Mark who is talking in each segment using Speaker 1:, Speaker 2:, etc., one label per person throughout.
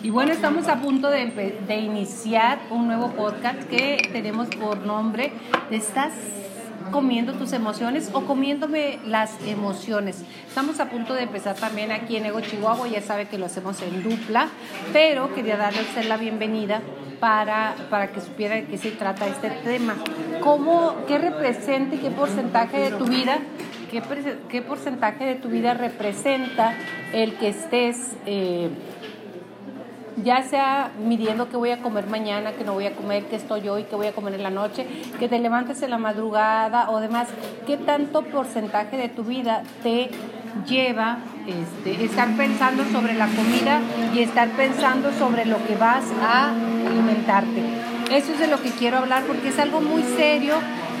Speaker 1: Y bueno, estamos a punto de, de iniciar un nuevo podcast que tenemos por nombre ¿Te estás comiendo tus emociones o comiéndome las emociones? Estamos a punto de empezar también aquí en Ego Chihuahua, ya sabe que lo hacemos en dupla, pero quería darle a usted la bienvenida para, para que supiera de qué se trata este tema. ¿Cómo, ¿Qué representa y qué porcentaje de tu vida, qué porcentaje de tu vida representa el que estés... eh, ya sea midiendo qué voy a comer mañana, qué no voy a comer, qué estoy hoy, qué voy a comer en la noche, que te levantes en la madrugada o demás, qué tanto porcentaje de tu vida te lleva este, estar pensando sobre la comida y estar pensando sobre lo que vas a alimentarte. Eso es de lo que quiero hablar porque es algo muy serio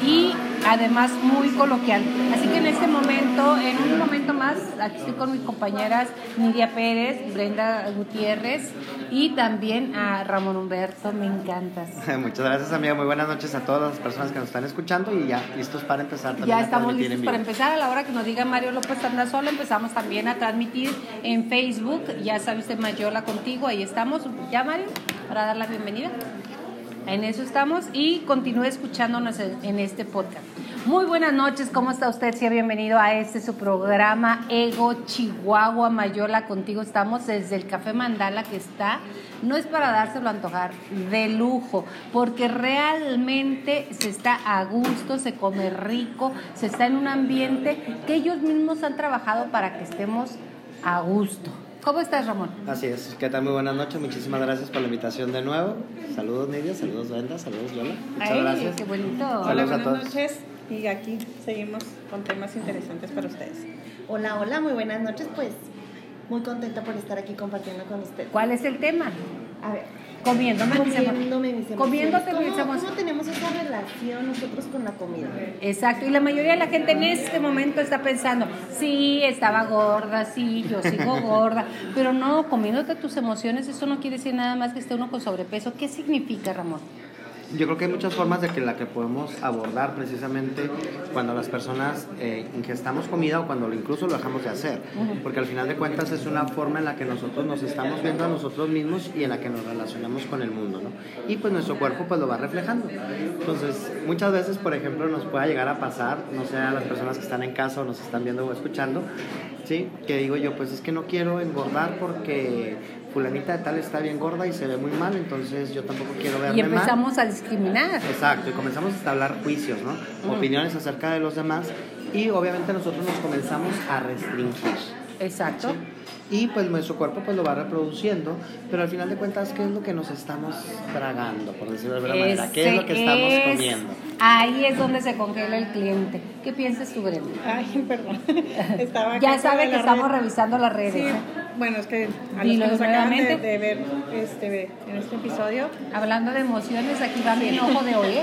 Speaker 1: y además muy coloquial. Así que en este momento, en un momento más, aquí estoy con mis compañeras Nidia Pérez, Brenda Gutiérrez y también a Ramón Humberto, me encantas.
Speaker 2: Muchas gracias, amiga. Muy buenas noches a todas las personas que nos están escuchando y ya listos para empezar también.
Speaker 1: Ya estamos listos para empezar. A la hora que nos diga Mario López anda solo, empezamos también a transmitir en Facebook. Ya sabe usted, Mayola contigo, ahí estamos. ¿Ya, Mario? Para dar la bienvenida. En eso estamos y continúe escuchándonos en este podcast. Muy buenas noches, ¿cómo está usted? Sea bienvenido a este su programa Ego Chihuahua Mayola. Contigo estamos desde el Café Mandala que está, no es para dárselo a antojar, de lujo, porque realmente se está a gusto, se come rico, se está en un ambiente que ellos mismos han trabajado para que estemos a gusto. ¿Cómo estás, Ramón?
Speaker 2: Así es. ¿Qué tal? Muy buenas noches. Muchísimas gracias por la invitación de nuevo. Saludos, Nidia. Saludos, Brenda. Saludos, Lola. Muchas
Speaker 1: Ay,
Speaker 2: gracias.
Speaker 1: qué bonito.
Speaker 2: Saludos
Speaker 3: Hola,
Speaker 2: a
Speaker 3: buenas
Speaker 2: todos.
Speaker 3: noches. Y aquí seguimos con temas interesantes para ustedes.
Speaker 4: Hola, hola, muy buenas noches. Pues muy contenta por estar aquí compartiendo con ustedes.
Speaker 1: ¿Cuál es el tema?
Speaker 4: A ver,
Speaker 1: Comiéndome mis emociones.
Speaker 4: comiéndome mis emociones.
Speaker 1: Comiéndote mis
Speaker 4: ¿Cómo,
Speaker 1: emociones.
Speaker 4: ¿Cómo tenemos esa relación nosotros con la comida?
Speaker 1: Exacto, y la mayoría de la gente en este momento está pensando, sí, estaba gorda, sí, yo sigo gorda, pero no, comiéndote tus emociones, eso no quiere decir nada más que esté uno con sobrepeso. ¿Qué significa, Ramón?
Speaker 2: Yo creo que hay muchas formas de que la que podemos abordar precisamente cuando las personas eh, ingestamos comida o cuando lo- incluso lo dejamos de hacer. Porque al final de cuentas es una forma en la que nosotros nos estamos viendo a nosotros mismos y en la que nos relacionamos con el mundo, ¿no? Y pues nuestro cuerpo pues lo va reflejando. Entonces, muchas veces, por ejemplo, nos pueda llegar a pasar, no sé, a las personas que están en casa o nos están viendo o escuchando, ¿sí? Que digo yo, pues es que no quiero engordar porque fulanita de tal está bien gorda y se ve muy mal, entonces yo tampoco quiero verme
Speaker 1: Y
Speaker 2: mal.
Speaker 1: empezamos a discriminar.
Speaker 2: Exacto, y comenzamos a hablar juicios, ¿no? Opiniones acerca de los demás y obviamente nosotros nos comenzamos a restringir.
Speaker 1: Exacto.
Speaker 2: Y pues nuestro cuerpo pues lo va reproduciendo, pero al final de cuentas, ¿qué es lo que nos estamos tragando, por decirlo de alguna manera? ¿Qué es lo que estamos
Speaker 1: es-
Speaker 2: comiendo?
Speaker 1: Ahí es donde se congela el cliente. ¿Qué piensas tú, Brenda?
Speaker 3: Ay, perdón. Estaba
Speaker 1: Ya sabe que estamos
Speaker 3: red.
Speaker 1: revisando las redes.
Speaker 3: Sí,
Speaker 1: ¿eh?
Speaker 3: bueno, es que a los que nos acaban de, ver este, en este episodio,
Speaker 1: Hablando de emociones, aquí va mi ojo de oír.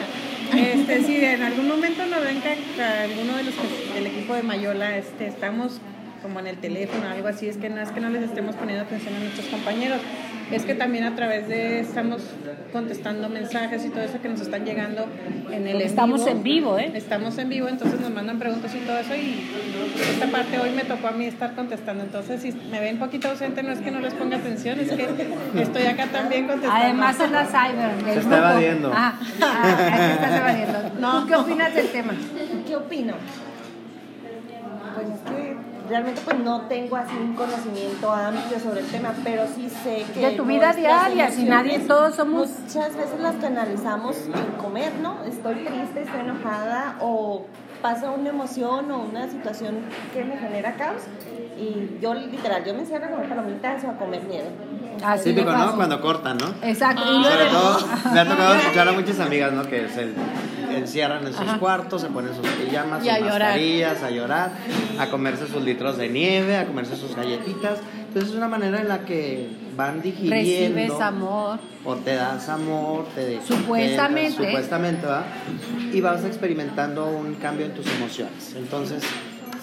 Speaker 3: este, si en algún momento nos ven que, que alguno de los que, del equipo de Mayola este, estamos como en el teléfono algo así, es que no es que no les estemos poniendo atención a nuestros compañeros, es que también a través de estamos contestando mensajes y todo eso que nos están llegando en el en
Speaker 1: estamos en vivo, ¿eh?
Speaker 3: Estamos en vivo, entonces nos mandan preguntas y todo eso y esta parte hoy me tocó a mí estar contestando, entonces si me ven un poquito ausente no es que no les ponga atención, es que estoy acá también contestando.
Speaker 1: Además es la cyber.
Speaker 2: Se está evadiendo.
Speaker 1: Ah, ah, estás evadiendo.
Speaker 3: No.
Speaker 1: ¿Tú qué opinas del tema?
Speaker 4: ¿Qué opino? Pues es que realmente pues no tengo así un conocimiento amplio sobre el tema, pero sí sé que
Speaker 1: De tu vida diaria, si nadie, todos somos-
Speaker 4: muchas veces las canalizamos en comer, ¿no? Estoy triste, estoy enojada o pasa una emoción o una situación que me genera caos y yo literal, yo me encierro a comer palomitas o a comer nieve.
Speaker 1: Así
Speaker 2: Típico, ¿no? Cuando cortan, ¿no?
Speaker 1: Exacto.
Speaker 3: Ah.
Speaker 2: Sobre todo, me ha tocado escuchar a muchas amigas, ¿no? Que se encierran en sus cuartos, se ponen sus pijamas, sus mascarillas, a llorar, a comerse sus litros de nieve, a comerse sus galletitas. Entonces es una manera en la que van digiriendo.
Speaker 1: recibes amor.
Speaker 2: O te das amor, te
Speaker 1: Supuestamente.
Speaker 2: te- supuestamente, ¿va? Y vas experimentando un cambio en tus emociones. Entonces,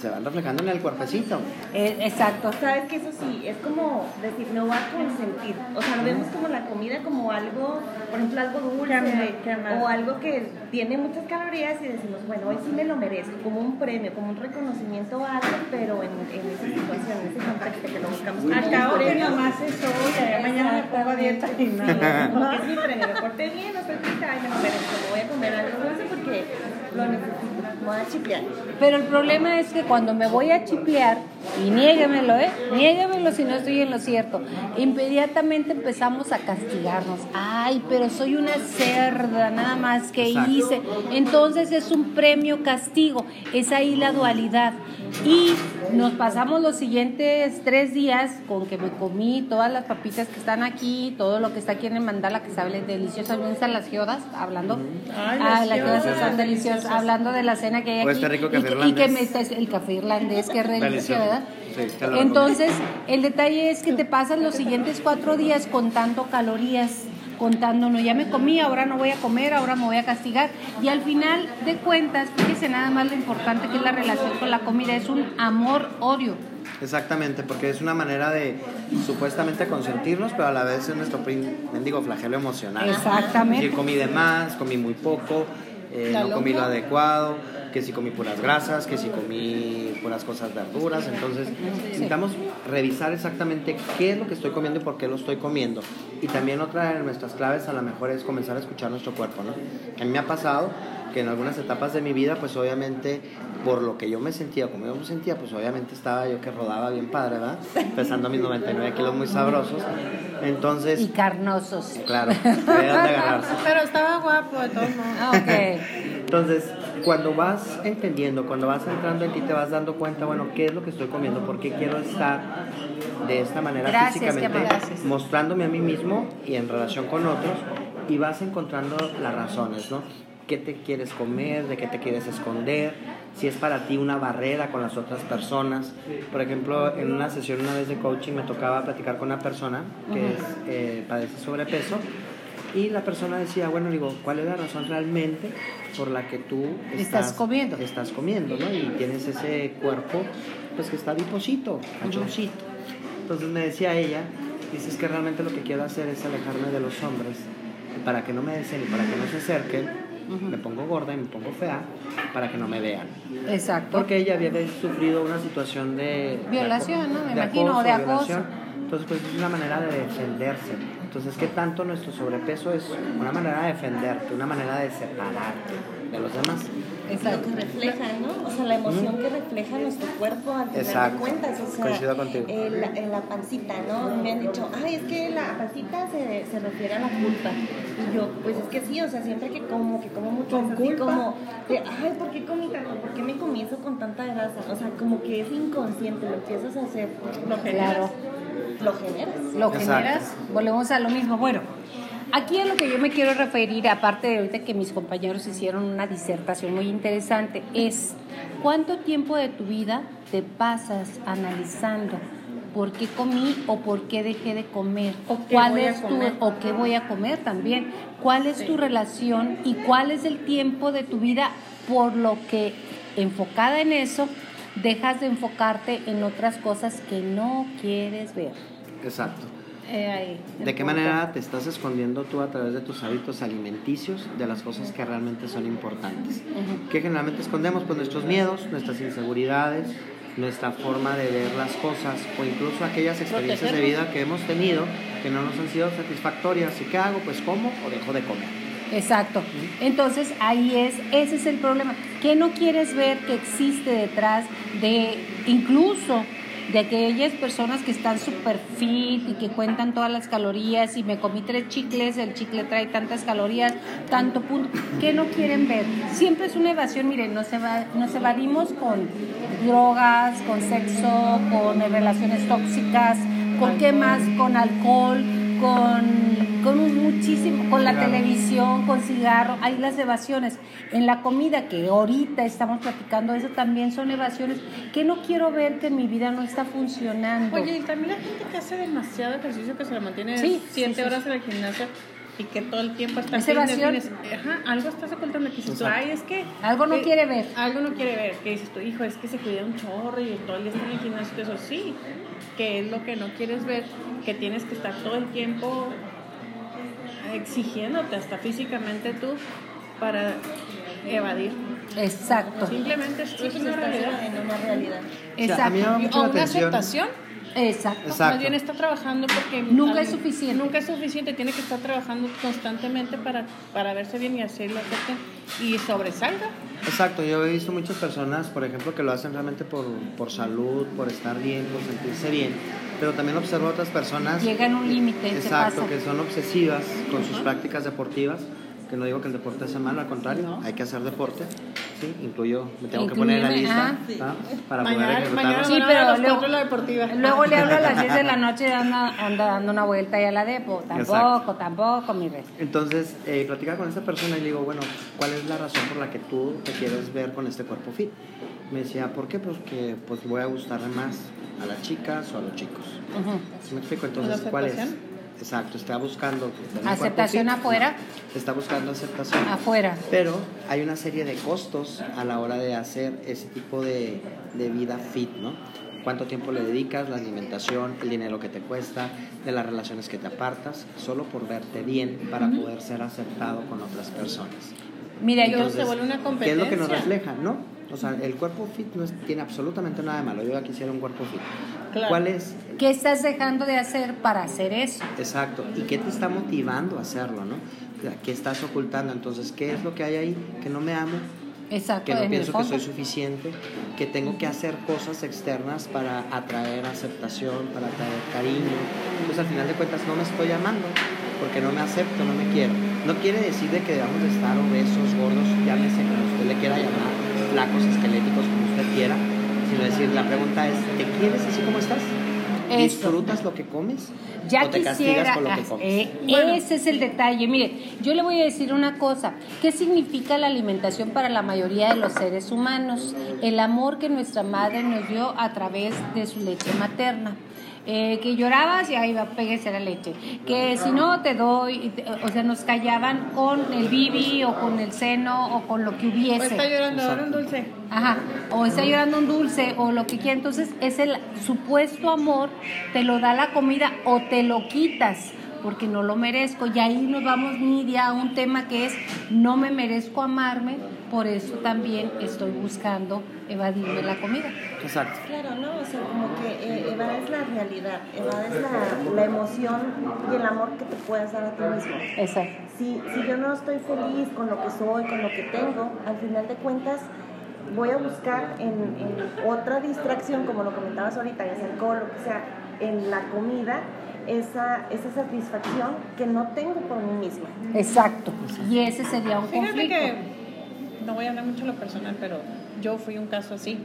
Speaker 2: se van reflejando en el cuerpecito.
Speaker 1: Eh, exacto.
Speaker 4: Sabes que eso sí, es como decir, me voy a consentir. O sea, lo vemos como la comida como algo, por ejemplo, algo dulce o algo que tiene muchas calorías y decimos, bueno, hoy sí me lo merezco, como un premio, como un reconocimiento a algo, pero en, en esa situación, en ese contexto que lo buscamos un
Speaker 3: que
Speaker 4: premio.
Speaker 3: nomás es hoy, ya mañana me hago
Speaker 1: Exactamente.
Speaker 3: dieta y nada.
Speaker 4: Porque es diferente, me porté bien, no estoy triste, ay, no, pero me voy a comer algo dulce porque lo necesito, me voy a chipear.
Speaker 1: Pero el problema es que cuando me voy a chiplear, y niéguemelo, ¿eh? Niéguemelo si no estoy en lo cierto. Inmediatamente empezamos a castigarnos. Ay, pero soy una cerda, nada más que
Speaker 2: Exacto.
Speaker 1: hice. Entonces es un premio castigo. Es ahí la dualidad. Y nos pasamos los siguientes tres días con que me comí todas las papitas que están aquí, todo lo que está aquí en el mandala, que saben deliciosas, bien están las giodas, hablando.
Speaker 3: Ay,
Speaker 1: Ah,
Speaker 3: las
Speaker 1: están deliciosas, hablando de la cena que hay
Speaker 2: O
Speaker 1: aquí.
Speaker 2: este rico
Speaker 1: y, que, y que me está el café irlandés, que es delicioso. ¿verdad?
Speaker 2: Sí,
Speaker 1: Entonces, el detalle es que te pasan los siguientes cuatro días contando calorías, contando, no, ya me comí, ahora no voy a comer, ahora me voy a castigar. Y al final de cuentas, fíjese nada más lo importante que es la relación con la comida, es un amor-odio.
Speaker 2: Exactamente, porque es una manera de supuestamente consentirnos, pero a la vez es nuestro mendigo flagelo emocional.
Speaker 1: Exactamente.
Speaker 2: Que comí de más, comí muy poco, eh,
Speaker 3: ¿La
Speaker 2: no comí lo adecuado, que si comí puras grasas, que si comí puras cosas verduras. Entonces, necesitamos revisar exactamente qué es lo que estoy comiendo y por qué lo estoy comiendo. Y también otra de nuestras claves a lo mejor es comenzar a escuchar nuestro cuerpo, ¿no? A mí me ha pasado que en algunas etapas de mi vida, pues obviamente, por lo que yo me sentía, como yo me sentía, pues obviamente estaba yo que rodaba bien padre, ¿verdad? Pesando mis 99 kilos muy sabrosos. Entonces,
Speaker 1: Y carnosos.
Speaker 2: claro, de dónde agarrarse.
Speaker 3: Pero estaba guapo de todos modos.
Speaker 1: Ah, Ok.
Speaker 2: Entonces, cuando vas entendiendo, cuando vas entrando en ti, te vas dando cuenta, bueno, qué es lo que estoy comiendo, por qué quiero estar de esta manera
Speaker 1: Gracias,
Speaker 2: físicamente,
Speaker 1: gracias.
Speaker 2: mostrándome a mí mismo y en relación con otros, y vas encontrando las razones, ¿no? ¿Qué te quieres comer? ¿De qué te quieres esconder? Si es para ti una barrera con las otras personas. Por ejemplo, en una sesión una vez de coaching me tocaba platicar con una persona que es, eh, padece sobrepeso y la persona decía, bueno, digo, ¿cuál es la razón realmente por la que tú
Speaker 1: Estás comiendo.
Speaker 2: Estás comiendo, ¿no? Y tienes ese cuerpo, pues que está adiposito, cachoncito. Entonces me decía ella, dices que realmente lo que quiero hacer es alejarme de los hombres para que no me deseen y para que no se acerquen, me pongo gorda y me pongo fea para que no me vean.
Speaker 1: Exacto.
Speaker 2: Porque ella había sufrido una situación de...
Speaker 1: Violación, ¿no? Me
Speaker 2: de
Speaker 1: imagino, o de acoso.
Speaker 2: Entonces, pues es una manera de defenderse. Entonces, ¿qué tanto nuestro sobrepeso es una manera de defenderte, una manera de separarte de los demás?
Speaker 4: Lo
Speaker 1: Exacto.
Speaker 4: que refleja, ¿no? O sea, la emoción que refleja nuestro cuerpo al final
Speaker 2: Exacto.
Speaker 4: de cuentas. O sea,
Speaker 2: Coincido contigo.
Speaker 4: eh, la, en la pancita, ¿no? Me han dicho, ay, es que la pancita se, se refiere a la culpa. Y yo, pues es que sí, o sea, siempre que como, que como mucho,
Speaker 3: ¿Con
Speaker 4: es así
Speaker 3: culpa?
Speaker 4: como, de, ay, ¿por qué comí tanto? ¿Por qué me comí eso con tanta grasa? O sea, como que es inconsciente, lo empiezas a hacer, lo generas.
Speaker 1: Claro.
Speaker 4: Lo generas.
Speaker 1: lo
Speaker 2: Exacto.
Speaker 1: generas, volvemos a lo mismo. Bueno, aquí a lo que yo me quiero referir, aparte de ahorita que mis compañeros hicieron una disertación muy interesante, es cuánto tiempo de tu vida te pasas analizando por qué comí o por qué dejé de comer,
Speaker 3: O qué
Speaker 1: cuál
Speaker 3: voy a
Speaker 1: es tu
Speaker 3: comer.
Speaker 1: o qué voy a comer también, cuál es tu relación y cuál es el tiempo de tu vida por lo que enfocada en eso dejas de enfocarte en otras cosas que no quieres ver.
Speaker 2: Exacto.
Speaker 1: Eh, ahí,
Speaker 2: ¿De qué
Speaker 1: punto.
Speaker 2: manera te estás escondiendo tú a través de tus hábitos alimenticios de las cosas que realmente son importantes? ¿Qué generalmente escondemos? Pues nuestros miedos, nuestras inseguridades, nuestra forma de ver las cosas o incluso aquellas experiencias de vida que hemos tenido que no nos han sido satisfactorias. ¿Y qué hago? Pues como o dejo de comer.
Speaker 1: Exacto. Entonces ahí es, ese es el problema. ¿Qué no quieres ver que existe detrás de incluso de aquellas personas que están súper fit y que cuentan todas las calorías y me comí tres chicles, el chicle trae tantas calorías, tanto punto, ¿qué no quieren ver? Siempre es una evasión, miren, nos, eva- nos evadimos con drogas, con sexo, con relaciones tóxicas, con qué más, con alcohol, con, con un muchísimo, con la televisión, con cigarro, hay las evasiones. En la comida, que ahorita estamos platicando, eso también son evasiones que no quiero ver que mi vida no está funcionando.
Speaker 3: Oye, y también la gente que hace demasiado ejercicio, que se la mantiene
Speaker 1: Sí,
Speaker 3: siete
Speaker 1: sí, sí,
Speaker 3: horas en el gimnasio y que todo el tiempo está
Speaker 1: Es
Speaker 3: fitness,
Speaker 1: evasión.
Speaker 3: fitness. Ajá, algo estás ocultando que dices tú, ay, es que...
Speaker 1: Algo no
Speaker 3: que-
Speaker 1: quiere ver.
Speaker 3: Algo no quiere ver, que dices tu hijo, es que se cuida un chorro y todo el día está en el gimnasio, y eso sí, que es lo que no quieres ver, que tienes que estar todo el tiempo exigiéndote hasta físicamente tú para evadir.
Speaker 1: Exacto.
Speaker 3: Simplemente es,
Speaker 4: Sí,
Speaker 3: es
Speaker 4: pues
Speaker 3: una realidad.
Speaker 4: en una realidad.
Speaker 2: sea, a mí me llama
Speaker 1: Exacto.
Speaker 2: mucho
Speaker 3: O
Speaker 2: la
Speaker 3: una
Speaker 2: atención.
Speaker 3: aceptación
Speaker 1: Exacto.
Speaker 2: Exacto.
Speaker 3: Más bien está trabajando porque...
Speaker 1: Nunca es suficiente.
Speaker 3: Nunca es suficiente, tiene que estar trabajando constantemente para, para verse bien y hacerlo y sobresalga.
Speaker 2: Exacto, yo he visto muchas personas, por ejemplo, que lo hacen realmente por, por salud, por estar bien, por sentirse bien, pero también observo otras personas
Speaker 1: Llegan a un límite, se
Speaker 2: Exacto,
Speaker 1: pasa.
Speaker 2: que son obsesivas con sus prácticas deportivas, que no digo que el deporte sea malo, al contrario,
Speaker 3: No.
Speaker 2: hay que hacer deporte, sí, incluyo, me tengo que poner en la lista
Speaker 1: ah.
Speaker 3: Sí.
Speaker 2: para
Speaker 3: Mañana-
Speaker 2: poder
Speaker 3: mañana
Speaker 1: Sí, pero luego-
Speaker 3: la deportiva.
Speaker 1: Luego le hablo a las 10 de la noche y anda, anda dando una vuelta y a la depo. Tampoco,
Speaker 2: Exacto.
Speaker 1: tampoco, mi rey.
Speaker 2: Entonces, eh, platicaba con esta persona y le digo, bueno, ¿cuál es la razón por la que tú te quieres ver con este cuerpo fit? Me decía, ¿por qué? Pues que pues, voy a gustarle más a las chicas o a los chicos. ¿Sí me explico? Entonces,
Speaker 3: ¿La
Speaker 2: ¿cuál es? Exacto, está buscando... cuerpo
Speaker 1: ¿Aceptación afuera?
Speaker 2: No, está buscando aceptación.
Speaker 1: Afuera.
Speaker 2: Pero hay una serie de costos a la hora de hacer ese tipo de, de vida fit, ¿no? Cuánto tiempo le dedicas, la alimentación, el dinero que te cuesta, de las relaciones que te apartas, solo por verte bien para poder ser aceptado con otras personas.
Speaker 1: Mira,
Speaker 3: Y
Speaker 1: yo,
Speaker 3: se vuelve una
Speaker 2: ¿Qué es lo que nos
Speaker 3: competencia.
Speaker 2: refleja? No, o sea, el cuerpo fit no es- tiene absolutamente nada de malo. Yo quisiera un cuerpo fit.
Speaker 3: Claro.
Speaker 2: ¿Cuál es?
Speaker 1: ¿qué estás dejando de hacer para hacer eso?
Speaker 2: Exacto. ¿Y qué te está motivando a hacerlo, no? ¿Qué estás ocultando? Entonces, ¿qué es lo que hay ahí? Que no me amo,
Speaker 1: Exacto,
Speaker 2: que no pienso que soy suficiente, que tengo que hacer cosas externas para atraer aceptación, para atraer cariño. Entonces al final de cuentas no me estoy amando porque no me acepto, no me quiero. No quiere decir de que debamos de estar obesos, gordos, llámese como usted le quiera llamar, flacos, esqueléticos, como usted quiera, sino decir, la pregunta es, ¿te quieres así como estás?
Speaker 1: Eso.
Speaker 2: ¿Disfrutas lo que comes?
Speaker 1: Ya
Speaker 2: ¿O te castigas
Speaker 1: quisiera,
Speaker 2: con lo que comes?
Speaker 1: eh,
Speaker 3: Bueno.
Speaker 1: ese es el detalle. Mire, yo le voy a decir una cosa. ¿Qué significa la alimentación para la mayoría de los seres humanos? El amor que nuestra madre nos dio a través de su leche materna. Eh, que llorabas y ahí va, péguese la leche. Que si no te doy, o sea, nos callaban con el bibi o con el seno o con lo que
Speaker 3: O
Speaker 1: hubiese.
Speaker 3: está llorando ahora un dulce.
Speaker 1: Ajá, o está llorando un dulce o lo que quiera. Entonces, es el supuesto amor, te lo da la comida o te lo quitas porque no lo merezco. Y ahí nos vamos, Nidia, a un tema que es no me merezco amarme, por eso también estoy buscando evadirme la comida.
Speaker 2: Exacto.
Speaker 4: Claro, ¿no? O sea, como que eh, evades la realidad, evades la, la emoción y el amor que te puedes dar a ti mismo.
Speaker 1: Exacto.
Speaker 4: Si, si yo no estoy feliz con lo que soy, con lo que tengo, al final de cuentas voy a buscar en, en otra distracción, como lo comentabas ahorita, ya sea alcohol, que sea, en la comida, esa, esa satisfacción que no tengo por mí misma.
Speaker 1: Exacto. Y ese sería un
Speaker 3: Fíjate
Speaker 1: conflicto.
Speaker 3: que no voy a hablar mucho de lo personal, pero yo fui un caso así.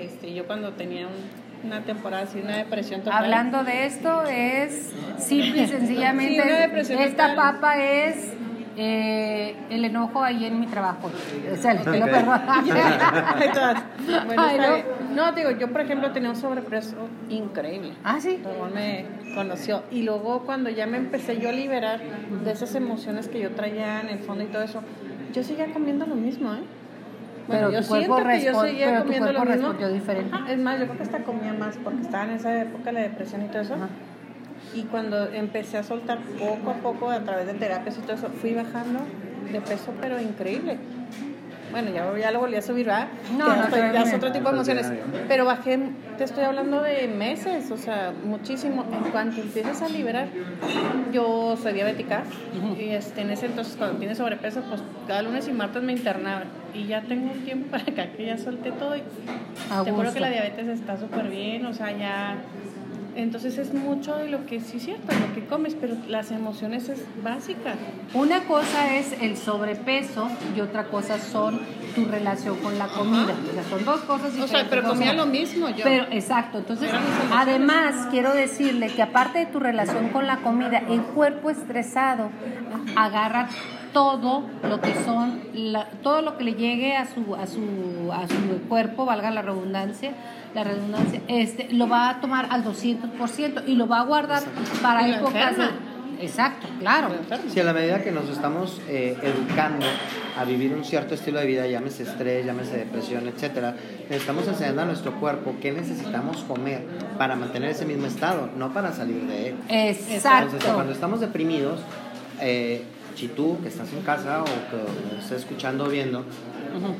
Speaker 3: Este, yo cuando tenía un- una temporada así, una depresión total.
Speaker 1: Hablando de esto, es simple y sencillamente,
Speaker 3: Sí,
Speaker 1: esta
Speaker 3: total.
Speaker 1: papa es eh, el enojo ahí en mi trabajo. O sea, pido perdón.
Speaker 3: Bueno,
Speaker 1: Ay, no.
Speaker 3: no, digo, yo por ejemplo tenía un sobrepeso increíble.
Speaker 1: ah, sí.
Speaker 3: Ramón me conoció. Y luego cuando ya me empecé yo a liberar de esas emociones que yo traía en el fondo y todo eso, yo seguía comiendo lo mismo, ¿eh?
Speaker 1: Pero
Speaker 3: yo siento que yo seguía
Speaker 1: pero tu
Speaker 3: comiendo lo mismo.
Speaker 1: diferente.
Speaker 3: Ajá, es más, yo creo que hasta comía más porque estaba en esa época la depresión y todo eso.
Speaker 1: Ajá.
Speaker 3: Y cuando empecé a soltar poco a poco a través de terapias y todo eso, fui bajando de peso, pero increíble. Bueno, ya, ya lo volví a subir, ¿verdad?
Speaker 1: No,
Speaker 3: ya,
Speaker 1: no,
Speaker 3: estoy- ya es otro tipo de emociones. Pero bajé, te estoy hablando de meses, o sea, muchísimo. En cuanto empiezas a liberar, yo soy diabética y este, en ese entonces cuando tienes sobrepeso, pues cada lunes y martes me internaban. Y ya tengo un tiempo para acá que ya solté todo y te juro que la diabetes está súper bien, o sea, ya... Entonces es mucho de lo que sí es cierto, lo que comes, pero las emociones es básica.
Speaker 1: Una cosa es el sobrepeso y otra cosa son tu relación con la comida. O sea, son dos cosas
Speaker 3: O
Speaker 1: diferentes.
Speaker 3: sea, pero comía lo mismo yo.
Speaker 1: Pero exacto, entonces además quiero decirle que aparte de tu relación con la comida, el cuerpo estresado agarra todo lo que son la- todo lo que le llegue a su a su a su cuerpo, valga la redundancia, la redundancia, este lo va a tomar al 200% y lo va a guardar para
Speaker 3: Y lo
Speaker 1: épocas Exacto, claro.
Speaker 2: Si a la medida que nos estamos eh, educando a vivir un cierto estilo de vida, llámese estrés, llámese depresión, etcétera, le estamos enseñando a nuestro cuerpo qué necesitamos comer para mantener ese mismo estado, no para salir de él. Entonces,
Speaker 1: Exacto.
Speaker 2: cuando estamos deprimidos, eh, si tú que estás en casa o que estás escuchando o viendo,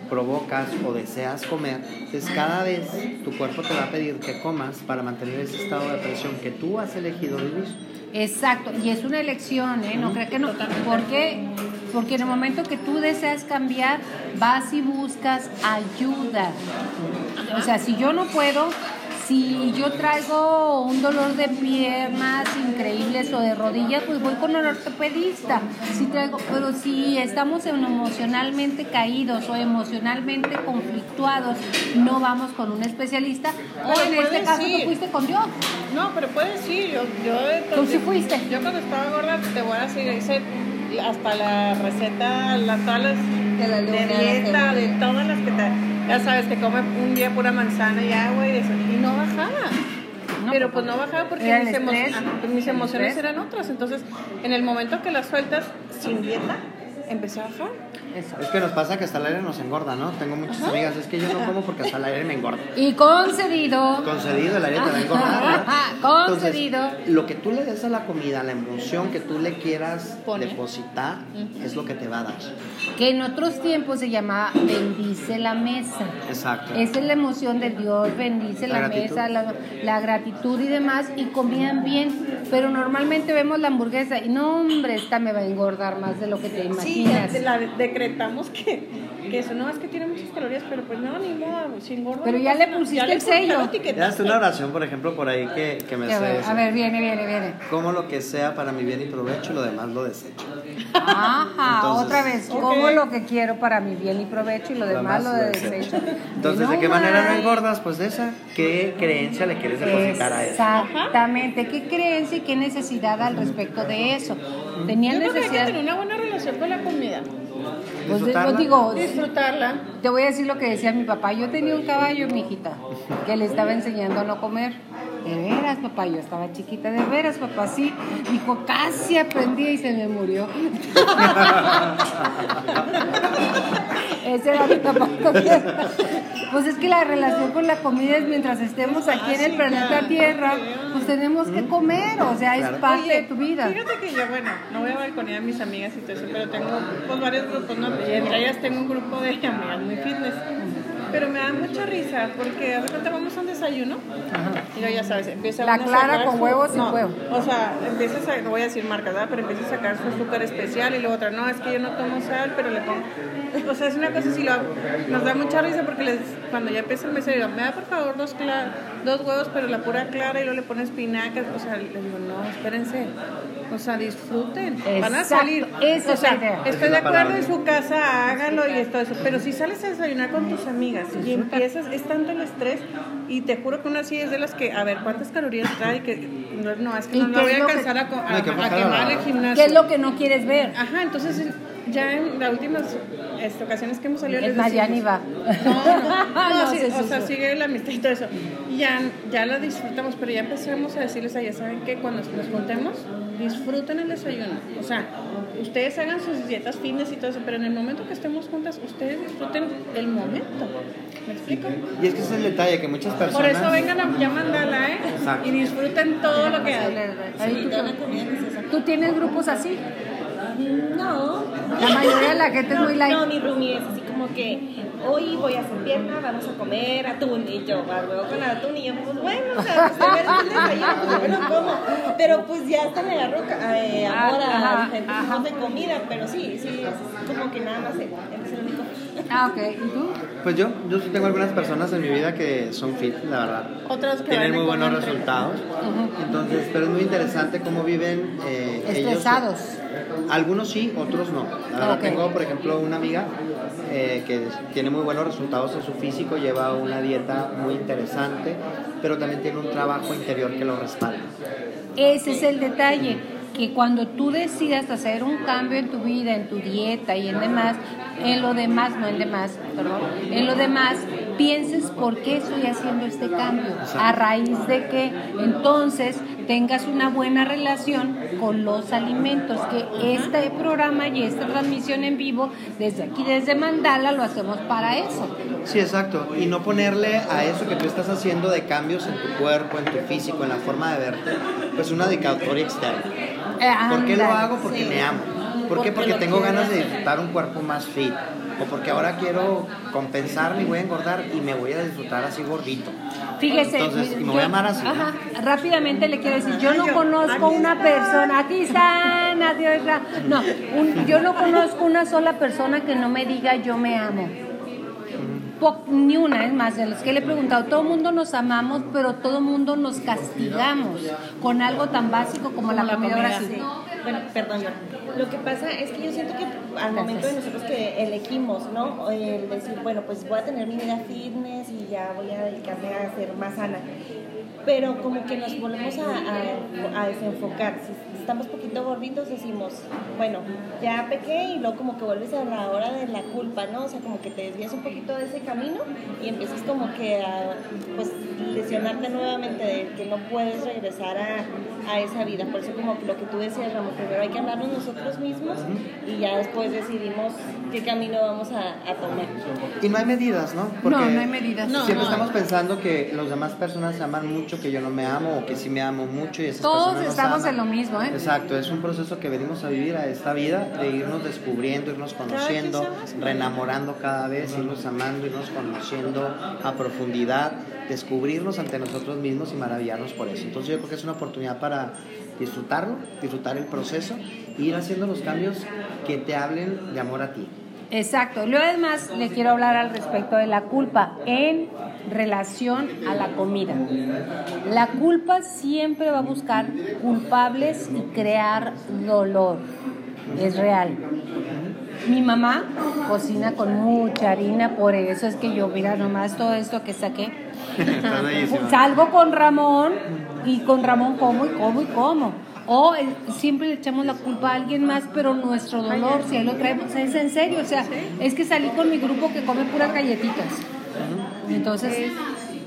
Speaker 2: provocas o deseas comer, entonces cada vez tu cuerpo te va a pedir que comas para mantener ese estado de presión que tú has elegido vivir.
Speaker 1: Exacto, y es una elección, ¿eh? No creo que no. ¿Por qué? Porque en el momento que tú deseas cambiar, vas y buscas ayuda. O sea, si yo no puedo, si yo traigo un dolor de piernas increíbles o de rodillas, pues voy con el ortopedista. Si traigo, pero si estamos emocionalmente caídos o emocionalmente conflictuados, no vamos con un especialista. o en este caso
Speaker 3: ir.
Speaker 1: tú fuiste con Dios.
Speaker 3: No, pero puedes ir. Yo, yo,
Speaker 1: ¿Tú sí fuiste?
Speaker 3: Yo cuando estaba gorda, te voy a decir, hice hasta la receta, la, las
Speaker 4: De la
Speaker 3: de
Speaker 4: luna,
Speaker 3: dieta,
Speaker 4: la
Speaker 3: de todas las que te. Ya sabes, te come un día pura manzana y agua y eso. Y no bajaba.
Speaker 1: No,
Speaker 3: pero
Speaker 1: pues,
Speaker 3: pues no bajaba porque mis, emo-
Speaker 1: estrés.
Speaker 3: ajá, pues, mis emociones eran otras. Entonces, en el momento que las sueltas sin dieta, empecé a bajar.
Speaker 1: Eso.
Speaker 2: Es que nos pasa que hasta el aire nos engorda, ¿no? Tengo muchas amigas, es que yo no como porque hasta el aire me engorda.
Speaker 1: Y concedido.
Speaker 2: Concedido, el aire te va a engordar. ¿verdad?
Speaker 1: Concedido.
Speaker 2: Entonces, lo que tú le des a la comida, la emoción que tú le quieras
Speaker 3: Pone.
Speaker 2: depositar, es lo que te va a dar.
Speaker 1: Que en otros tiempos se llamaba bendice la mesa.
Speaker 2: Exacto.
Speaker 1: Esa es la emoción de Dios, bendice
Speaker 2: La
Speaker 1: la, mesa, la, la gratitud y demás, y comían bien. Pero normalmente vemos la hamburguesa y no, hombre, esta me va a engordar más de lo que te
Speaker 3: Sí,
Speaker 1: imaginas.
Speaker 3: de- que, que eso no es que tiene muchas calorías, pero pues no, ni modo, sin gordo.
Speaker 1: Pero
Speaker 3: no
Speaker 1: ya le
Speaker 3: nada.
Speaker 1: pusiste
Speaker 3: Ya le
Speaker 1: el sello.
Speaker 3: lo
Speaker 2: Ya hace una oración, por ejemplo, por ahí que, que me sé
Speaker 1: ver,
Speaker 2: eso.
Speaker 1: a ver, viene, viene, viene.
Speaker 2: Como lo que sea para mi bien y provecho y lo demás lo desecho.
Speaker 1: Ajá,
Speaker 2: Entonces,
Speaker 1: otra vez, como lo que quiero para mi bien y provecho y lo demás lo desecho.
Speaker 2: Entonces, ¿de qué manera no engordas? Pues de esa. ¿Qué creencia le quieres depositar a eso?
Speaker 1: Exactamente, ¿qué creencia y qué necesidad al respecto de eso? Tenía
Speaker 3: Yo creo que hay que
Speaker 1: necesidad.
Speaker 3: tener una buena relación con la comida.
Speaker 1: Pues
Speaker 2: Disfrutarla.
Speaker 1: yo digo,
Speaker 3: Disfrutarla.
Speaker 1: te voy a decir lo que decía mi papá. Yo tenía un caballo, mi hijita, que le estaba enseñando a no comer. De veras, papá, yo estaba chiquita, de veras, papá, sí. Dijo, casi aprendí y se me murió. Ese era mi papá también. Pues es que la relación con la comida es mientras estemos aquí en el
Speaker 3: sí,
Speaker 1: planeta. Tierra, pues tenemos que comer, o sea, es parte
Speaker 3: Oye,
Speaker 1: de tu vida.
Speaker 3: Fíjate que yo, bueno, no voy a balconear a mis amigas y todo eso, pero tengo pues, varios grupos, ¿no? Y entre ellas tengo un grupo de amigas muy fitness. Pero me da mucha risa porque de repente vamos a un desayuno y luego ya sabes, empieza
Speaker 1: La
Speaker 3: a
Speaker 1: clara con
Speaker 3: su-
Speaker 1: huevos y
Speaker 3: no,
Speaker 1: huevo.
Speaker 3: O sea, empieza a, no voy a decir marcas, ¿verdad? Pero empieza a sacar su azúcar especial y luego otra, no, es que yo no tomo sal, pero le pongo. O sea, es una cosa así, lo, nos da mucha risa porque les, cuando ya empieza el mesero, me da por favor dos, cla- dos huevos, pero la pura clara y luego le pones espinacas. O sea, les digo, no, espérense. O sea, disfruten. Van a salir.
Speaker 1: esa
Speaker 3: o
Speaker 1: es
Speaker 3: sea,
Speaker 1: la idea.
Speaker 3: Estoy
Speaker 2: es
Speaker 3: de acuerdo en su casa, hágalo y esto, eso. Pero si sales a desayunar con tus amigas y empiezas, es tanto el estrés, y te juro que una así es de las que, a ver, ¿cuántas calorías trae? Que no, no, es que
Speaker 1: ¿Y
Speaker 3: no la voy
Speaker 1: es
Speaker 3: a
Speaker 1: que-
Speaker 3: alcanzar a, co- a,
Speaker 2: No, que
Speaker 3: a quemar el gimnasio.
Speaker 1: ¿Qué es lo que no quieres ver?
Speaker 3: Ajá, entonces ya en las últimas este, ocasiones que hemos salido
Speaker 1: Es
Speaker 3: les
Speaker 1: más, ya ni va.
Speaker 3: No, no, no,
Speaker 1: No,
Speaker 3: sí,
Speaker 1: sí,
Speaker 3: o
Speaker 1: sí,
Speaker 3: sea,
Speaker 1: sí.
Speaker 3: sigue la amistad y todo eso. Y ya, ya la disfrutamos, pero ya empezamos a decirles a ellas, ¿saben qué? Cuando nos juntemos, disfruten el desayuno. O sea, ustedes hagan sus dietas fitness y todo eso, pero en el momento que estemos juntas, ustedes disfruten el momento. ¿Me explico?
Speaker 2: Y es que ese es el detalle, que muchas personas...
Speaker 3: Por eso vengan a ya mandala, ¿eh?
Speaker 2: Exacto.
Speaker 3: Y disfruten todo lo que hay.
Speaker 1: Tú, ¿Tú tienes grupos así?
Speaker 4: No.
Speaker 1: La mayoría de la gente es muy light.
Speaker 4: No, mi roomie es así como que hoy voy a hacer pierna, vamos a comer atún. Y yo, luego con atún. Y yo, pues bueno, o sea, pues a ver desayuno, pues lo como. Pero pues ya hasta me agarro eh, amor
Speaker 1: Ajá,
Speaker 4: a tipos de comida. Pero sí, sí, es como que nada más es el único.
Speaker 1: Ah, ok. ¿Y tú?
Speaker 2: Pues yo, yo sí tengo algunas personas en mi vida que son fit, la verdad.
Speaker 3: Otras que
Speaker 2: Tienen muy
Speaker 3: en
Speaker 2: buenos resultados. Entonces, pero es muy interesante cómo viven eh, ellos.
Speaker 1: Estresados.
Speaker 2: Algunos sí, otros no. La verdad, tengo, por ejemplo, una amiga eh, que tiene muy buenos resultados en su físico, lleva una dieta muy interesante, pero también tiene un trabajo interior que lo respalda.
Speaker 1: Ese es el detalle, que cuando tú decidas hacer un cambio en tu vida, en tu dieta y en demás, en lo demás, no en demás, perdón, en lo demás, pienses por qué estoy haciendo este cambio, a raíz de que entonces tengas una buena relación con los alimentos, que este programa y esta transmisión en vivo, desde aquí, desde Mandala, lo hacemos para eso.
Speaker 2: Sí, exacto. Y no ponerle a eso que tú estás haciendo de cambios en tu cuerpo, en tu físico, en la forma de verte, pues una dedicatoria externa.
Speaker 1: Eh,
Speaker 2: ¿Por qué lo hago? Porque me amo. ¿Por qué?
Speaker 3: Porque
Speaker 2: tengo ganas de disfrutar un cuerpo más fit. O porque ahora quiero compensar, me voy a engordar y me voy a disfrutar así gordito.
Speaker 1: Fíjese,
Speaker 2: Entonces, y me
Speaker 1: yo-
Speaker 2: voy a amar así.
Speaker 1: Ajá, rápidamente le quiero decir, yo no conozco una persona, aquí están, adiós, no, un- yo no conozco una sola persona que no me diga yo me amo. Po- ni una, es más, de los que le he preguntado, todo el mundo nos amamos, pero todo el mundo nos castigamos con algo tan básico como, la,
Speaker 3: la
Speaker 1: comida
Speaker 3: comida,
Speaker 1: sí.
Speaker 4: Bueno, perdón, Lo que pasa es que yo siento que al momento de nosotros que elegimos, ¿no? El decir, bueno, pues voy a tener mi vida fitness y ya voy a dedicarme a ser más sana. Pero como que nos volvemos a, a- a desenfocar. Si estamos poquito gorditos, decimos, bueno, ya pequé y luego como que vuelves a la hora de la culpa, ¿no? O sea, como que te desvías un poquito de ese camino y empiezas como que a, pues, lesionarte nuevamente de que no puedes regresar a, a esa vida. Por eso como lo que tú decías, Ramón, primero hay que amarnos nosotros mismos y ya después decidimos qué camino vamos a, a tomar.
Speaker 2: Y no hay medidas, ¿no?
Speaker 1: No, no hay medidas.
Speaker 3: No,
Speaker 2: siempre
Speaker 3: no.
Speaker 2: estamos pensando que las demás personas se aman mucho, que yo no me amo o que sí me amo mucho y esas
Speaker 1: Todos
Speaker 2: personas
Speaker 1: estamos
Speaker 2: aman.
Speaker 1: en lo mismo, ¿eh?
Speaker 2: Exacto, es un proceso que venimos a vivir a esta vida, de irnos descubriendo, irnos conociendo, reenamorando cada vez, irnos amando, irnos conociendo a profundidad, descubrirnos ante nosotros mismos y maravillarnos por eso. Entonces yo creo que es una oportunidad para disfrutarlo, disfrutar el proceso e ir haciendo los cambios que te hablen de amor a ti.
Speaker 1: Exacto. Luego además le quiero hablar al respecto de la culpa en relación a la comida. La culpa siempre va a buscar culpables y crear dolor. Es real. Mi mamá cocina con mucha harina, por eso es que yo, mira nomás todo esto que saqué. Salgo con Ramón y con Ramón como y como y como. O eh, siempre le echamos la culpa a alguien más, pero nuestro dolor, si ahí lo traemos, es en serio. O sea, es que salí con mi grupo que come puras galletitas. Entonces,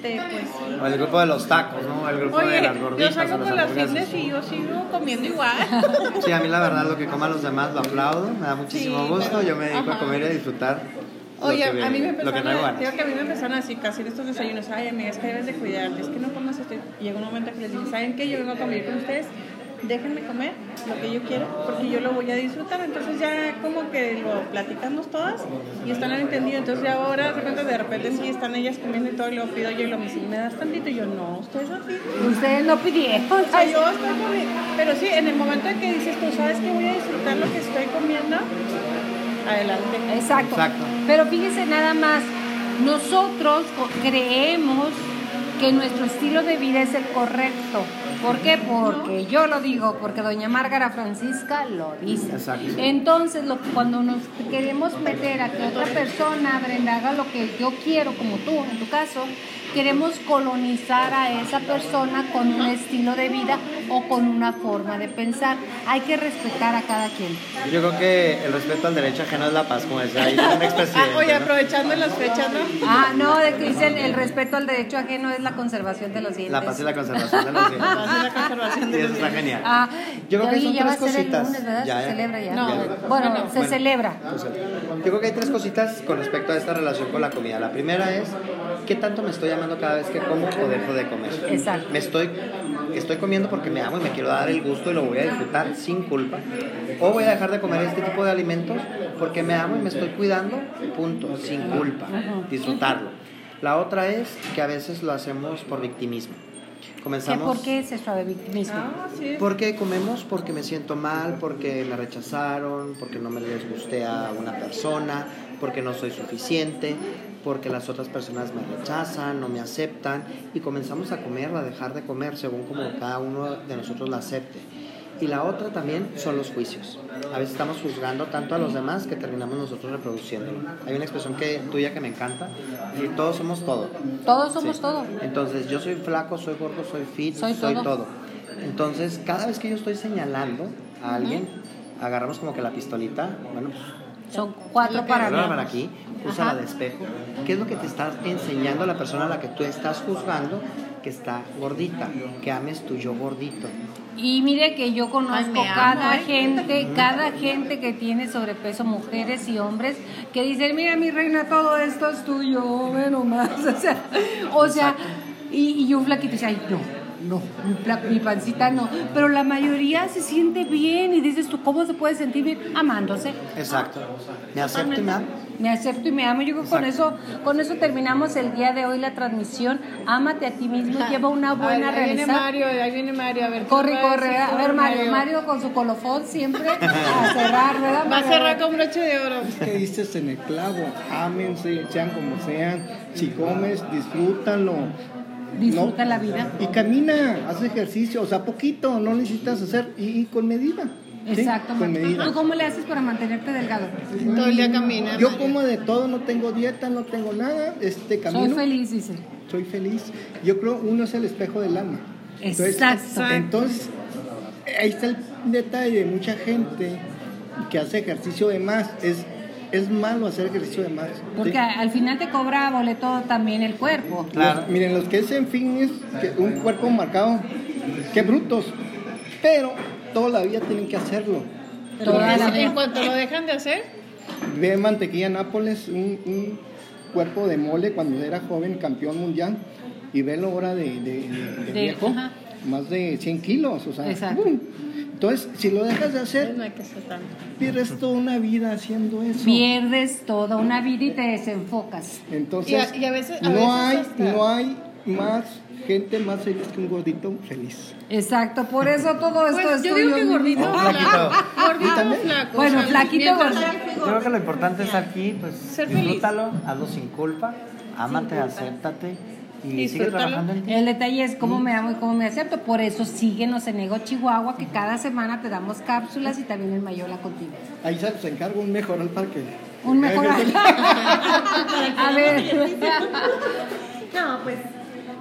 Speaker 3: Este, pues,
Speaker 2: O el grupo de los tacos, ¿no? El grupo de
Speaker 3: Oye,
Speaker 2: las
Speaker 3: yo
Speaker 2: gorditas
Speaker 3: salgo
Speaker 2: o las
Speaker 3: con las fitness y yo sigo comiendo igual.
Speaker 2: Sí, a mí la verdad lo que coman los demás lo aplaudo, me da muchísimo
Speaker 3: Sí,
Speaker 2: gusto,
Speaker 3: pero-
Speaker 2: yo me dedico a
Speaker 3: ajá.
Speaker 2: comer y a disfrutar. lo
Speaker 3: Oye,
Speaker 2: que-
Speaker 3: a mí me
Speaker 2: lo que
Speaker 3: empezaron a, que a mí me empezaron así casi estos desayunos, ay amiga, es que debes de cuidarte, es que no comas esto. Y llegó un momento que les dije, ¿saben qué? Yo vengo a convivir con ustedes, déjenme comer lo que yo quiero, porque yo lo voy a disfrutar. Entonces ya como que lo platicamos todas y están al entendido. Entonces ya ahora de repente, de repente sí están ellas comiendo y todo, y lo pido yo y lo me ¿me das tantito? Y yo, no, ustedes así.
Speaker 1: ustedes no pidieron.
Speaker 3: O sea, yo estoy comiendo, pero sí, en el momento en que dices, tú sabes que voy a disfrutar lo que estoy comiendo, adelante.
Speaker 1: Exacto.
Speaker 2: Exacto.
Speaker 1: Pero fíjese nada más, nosotros creemos que nuestro estilo de vida es el correcto. ¿Por qué? Porque yo lo digo, porque doña Márgara Francisca lo dice.
Speaker 2: Exacto.
Speaker 1: Entonces, lo, cuando nos queremos meter a que otra persona, Brenda, haga lo que yo quiero, como tú, en tu caso, queremos colonizar a esa persona con un estilo de vida o con una forma de pensar. Hay que respetar a cada quien.
Speaker 2: Yo creo que el respeto al derecho ajeno es la paz, como decía ahí
Speaker 3: Ah, oye,
Speaker 2: ¿no?
Speaker 3: aprovechando las fechas, ¿no?
Speaker 1: Ah, no, de que dicen el respeto al derecho ajeno es la conservación de los dientes.
Speaker 2: La paz y la conservación de los dientes.
Speaker 3: La conservación
Speaker 2: Y
Speaker 3: de
Speaker 2: eso
Speaker 3: los
Speaker 2: está
Speaker 3: bienes.
Speaker 2: genial.
Speaker 1: Ah,
Speaker 2: Yo creo que
Speaker 1: y
Speaker 2: son
Speaker 1: ya va
Speaker 2: tres
Speaker 1: a ser el
Speaker 2: cositas.
Speaker 1: lunes, ¿verdad?
Speaker 2: Ya,
Speaker 1: se
Speaker 2: ya.
Speaker 1: celebra ya.
Speaker 3: No,
Speaker 1: bueno,
Speaker 3: bueno,
Speaker 1: se
Speaker 2: bueno.
Speaker 1: celebra.
Speaker 2: Yo creo que hay tres cositas con respecto a esta relación con la comida. La primera es, ¿qué tanto me estoy amando cada vez que como o dejo de comer?
Speaker 1: Exacto.
Speaker 2: Me estoy, estoy comiendo porque me amo y me quiero dar el gusto y lo voy a disfrutar sin culpa. O voy a dejar de comer este tipo de alimentos porque me amo y me estoy cuidando, punto, sin culpa. Disfrutarlo. La otra es que a veces lo hacemos por victimismo.
Speaker 1: ¿Qué,
Speaker 2: Comenzamos...
Speaker 1: ¿Por qué es eso de victimismo?
Speaker 3: Ah, sí.
Speaker 2: Porque comemos porque me siento mal, porque me rechazaron, porque no me les gusté a una persona, porque no soy suficiente, porque las otras personas me rechazan, no me aceptan y comenzamos a comer o a dejar de comer según como cada uno de nosotros la acepte. Y la otra también son los juicios. A veces estamos juzgando tanto a los demás que terminamos nosotros reproduciéndolo. Hay una expresión que, tuya que me encanta, y todos somos todo.
Speaker 1: Todos somos
Speaker 2: Sí.
Speaker 1: todo.
Speaker 2: Entonces, yo soy flaco, soy gordo, soy fit,
Speaker 1: Soy
Speaker 2: soy,
Speaker 1: todo.
Speaker 2: todo. Entonces, cada vez que yo estoy señalando a alguien, agarramos como que la pistolita, bueno, pues,
Speaker 1: Son cuatro para
Speaker 2: aquí, usa la de espejo. ¿Qué es lo que te está enseñando a la persona a la que tú estás juzgando que está gordita? Que ames tu yo gordito.
Speaker 1: Y mire que yo conozco
Speaker 3: Ay, me amo,
Speaker 1: cada gente, cada gente que tiene sobrepeso, mujeres y hombres, que dicen, mira mi reina, todo esto es tuyo, ve nomás. O sea, o sea y, y un flaquito dice, ay, no,
Speaker 5: no.
Speaker 1: Mi, pla- mi pancita no. Pero la mayoría se siente bien y dices tú, ¿cómo se puede sentir bien? Amándose.
Speaker 2: Exacto. Me acepto y me amo.
Speaker 1: Me acepto y me amo. Yo creo que con eso, con eso terminamos el día de hoy la transmisión. Ámate a ti mismo, lleva una buena
Speaker 3: ahí viene
Speaker 1: realizada.
Speaker 3: Mario, ahí viene Mario, a ver. ¿qué
Speaker 1: Corre, corre.
Speaker 3: decir?
Speaker 1: A ver, Mario, Mario con su colofón siempre a cerrar, ¿verdad?
Speaker 3: Va a cerrar con broche de oro.
Speaker 5: Es que dices en el clavo, ámense, sean como sean. Si comes, disfrútalo.
Speaker 1: Disfruta
Speaker 5: No.
Speaker 1: la vida.
Speaker 5: Y camina, haz ejercicio, o sea, poquito, no necesitas hacer, y, y con medida. ¿sí?
Speaker 1: Exacto.
Speaker 5: Con medida.
Speaker 1: ¿Tú cómo le haces para mantenerte delgado?
Speaker 3: Todo el día camina.
Speaker 5: Yo como de todo, no tengo dieta, no tengo nada, este camino.
Speaker 1: Soy feliz, dice.
Speaker 5: soy feliz. Yo creo uno es el espejo del alma. Entonces,
Speaker 1: Exacto.
Speaker 5: Entonces, ahí está el detalle de mucha gente que hace ejercicio de más. Es, es malo hacer ejercicio de más. ¿sí?
Speaker 1: Porque al final te cobra boleto también el cuerpo.
Speaker 2: Claro.
Speaker 5: Los- miren, los que hacen fitness, que un cuerpo marcado, qué brutos. Pero toda la vida tienen que hacerlo.
Speaker 1: Toda la
Speaker 3: En cuanto lo dejan de hacer,
Speaker 5: Ve mantequilla Nápoles, un, un cuerpo de mole cuando era joven, campeón mundial, y ve la hora de, de- de- de
Speaker 1: De-
Speaker 5: viejo,
Speaker 1: ajá.
Speaker 5: más de 100 kilos, o sea,
Speaker 1: Exacto.
Speaker 5: Entonces, si lo dejas de
Speaker 3: pues
Speaker 5: hacer,
Speaker 3: no hay que hacer tanto.
Speaker 5: pierdes toda una vida haciendo eso.
Speaker 1: Pierdes toda una vida y te desenfocas.
Speaker 5: Entonces,
Speaker 3: Y a- y a veces- a
Speaker 5: no,
Speaker 3: veces
Speaker 5: hay,
Speaker 3: hasta-
Speaker 5: no hay más gente más feliz que un gordito feliz.
Speaker 1: Exacto, por eso todo esto
Speaker 3: Pues
Speaker 1: es
Speaker 3: yo digo
Speaker 1: tuyo,
Speaker 3: que gordito.
Speaker 2: Oh, flaquito.
Speaker 3: Gordito o flaco.
Speaker 1: Bueno,
Speaker 3: o
Speaker 1: flaquito, gordito.
Speaker 2: Yo creo que lo importante es aquí, pues,
Speaker 3: Ser feliz.
Speaker 2: disfrútalo, hazlo sin culpa, ámate, acéptate y sigue
Speaker 3: Disfrútalo.
Speaker 2: trabajando en ti.
Speaker 1: El detalle es cómo me amo y cómo me acepto. Por eso síguenos en Ego Chihuahua, que cada semana te damos cápsulas y también el Mayola contigo.
Speaker 5: Ahí se los encargo un mejor al parque.
Speaker 1: Un mejor. A ver.
Speaker 4: No, pues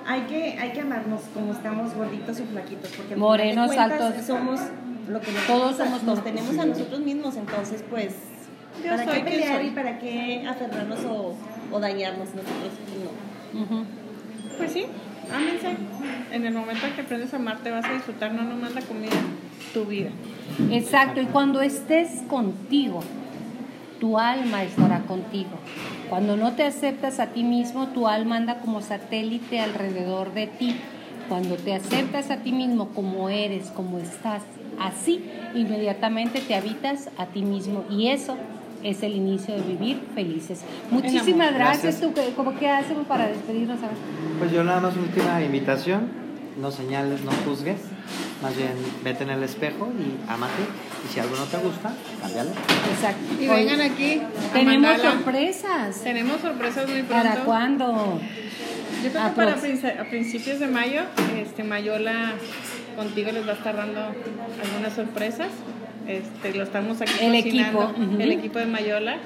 Speaker 4: hay que, hay que amarnos como estamos gorditos o flaquitos, porque al
Speaker 1: Morenos,
Speaker 4: cuentas
Speaker 1: altos.
Speaker 4: somos lo que nos,
Speaker 1: Todos somos
Speaker 4: nos
Speaker 1: todos.
Speaker 4: tenemos a nosotros mismos, entonces pues
Speaker 3: Yo
Speaker 4: ¿para
Speaker 3: soy
Speaker 4: qué pelear y para qué aferrarnos o, o dañarnos nosotros? No.
Speaker 1: Ujú.
Speaker 3: Pues sí, ámense. En el momento en que aprendes a amarte vas a disfrutar no nomás la comida, tu vida.
Speaker 1: Exacto, y cuando estés contigo, tu alma estará contigo. Cuando no te aceptas a ti mismo, tu alma anda como satélite alrededor de ti. Cuando te aceptas a ti mismo como eres, como estás, así inmediatamente te habitas a ti mismo y eso es el inicio de vivir felices. Muchísimas gracias.
Speaker 2: Gracias.
Speaker 1: ¿Tú cómo qué hacemos para despedirnos? A ver.
Speaker 2: Pues yo nada más última invitación, no señales, no juzgues, más bien vete en el espejo y ámate y si algo no te gusta, cámbialo.
Speaker 1: Exacto.
Speaker 3: Y vengan aquí.
Speaker 1: Tenemos sorpresas.
Speaker 3: Tenemos sorpresas muy pronto.
Speaker 1: ¿Para cuándo?
Speaker 3: Yo creo que para a principios de mayo, este Mayola contigo les va a estar dando algunas sorpresas. Este, lo estamos aquí
Speaker 1: El
Speaker 3: cocinando.
Speaker 1: equipo, ujú.
Speaker 3: El equipo de Mayola,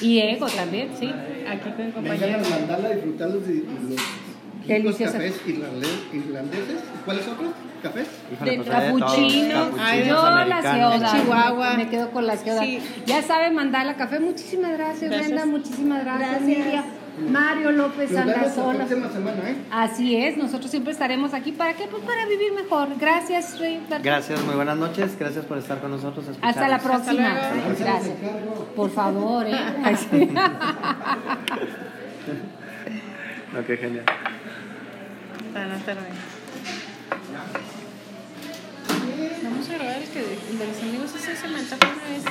Speaker 1: Y ego también, sí.
Speaker 3: aquí con
Speaker 5: Vengan
Speaker 3: compañeros.
Speaker 5: a mandarla a disfrutar los, los, cafés irlande- irlandeses. ¿Cuáles otros? ¿Cafés?
Speaker 1: De
Speaker 2: pues
Speaker 1: capuchino,
Speaker 3: Ay,
Speaker 1: yo la ciudad,
Speaker 3: Chihuahua.
Speaker 1: me quedo con la ciudad.
Speaker 3: Sí.
Speaker 1: Ya saben mandar la café, muchísimas gracias,
Speaker 3: Gracias.
Speaker 1: Brenda, muchísimas gracias,
Speaker 4: Gracias.
Speaker 1: Lidia. Mario López
Speaker 5: la
Speaker 1: Andazola.
Speaker 5: próxima semana, ¿eh?
Speaker 1: Así es, nosotros siempre estaremos aquí para qué? Pues para vivir mejor. Gracias, Rey.
Speaker 2: Gracias, muy buenas noches, gracias por estar con nosotros.
Speaker 1: Hasta la próxima.
Speaker 3: luego.
Speaker 1: Gracias. Por favor, ¿eh?
Speaker 2: Ok, genial.
Speaker 3: Estar bien. Vamos a grabar el, que, el de los amigos ese se me antoja una vez.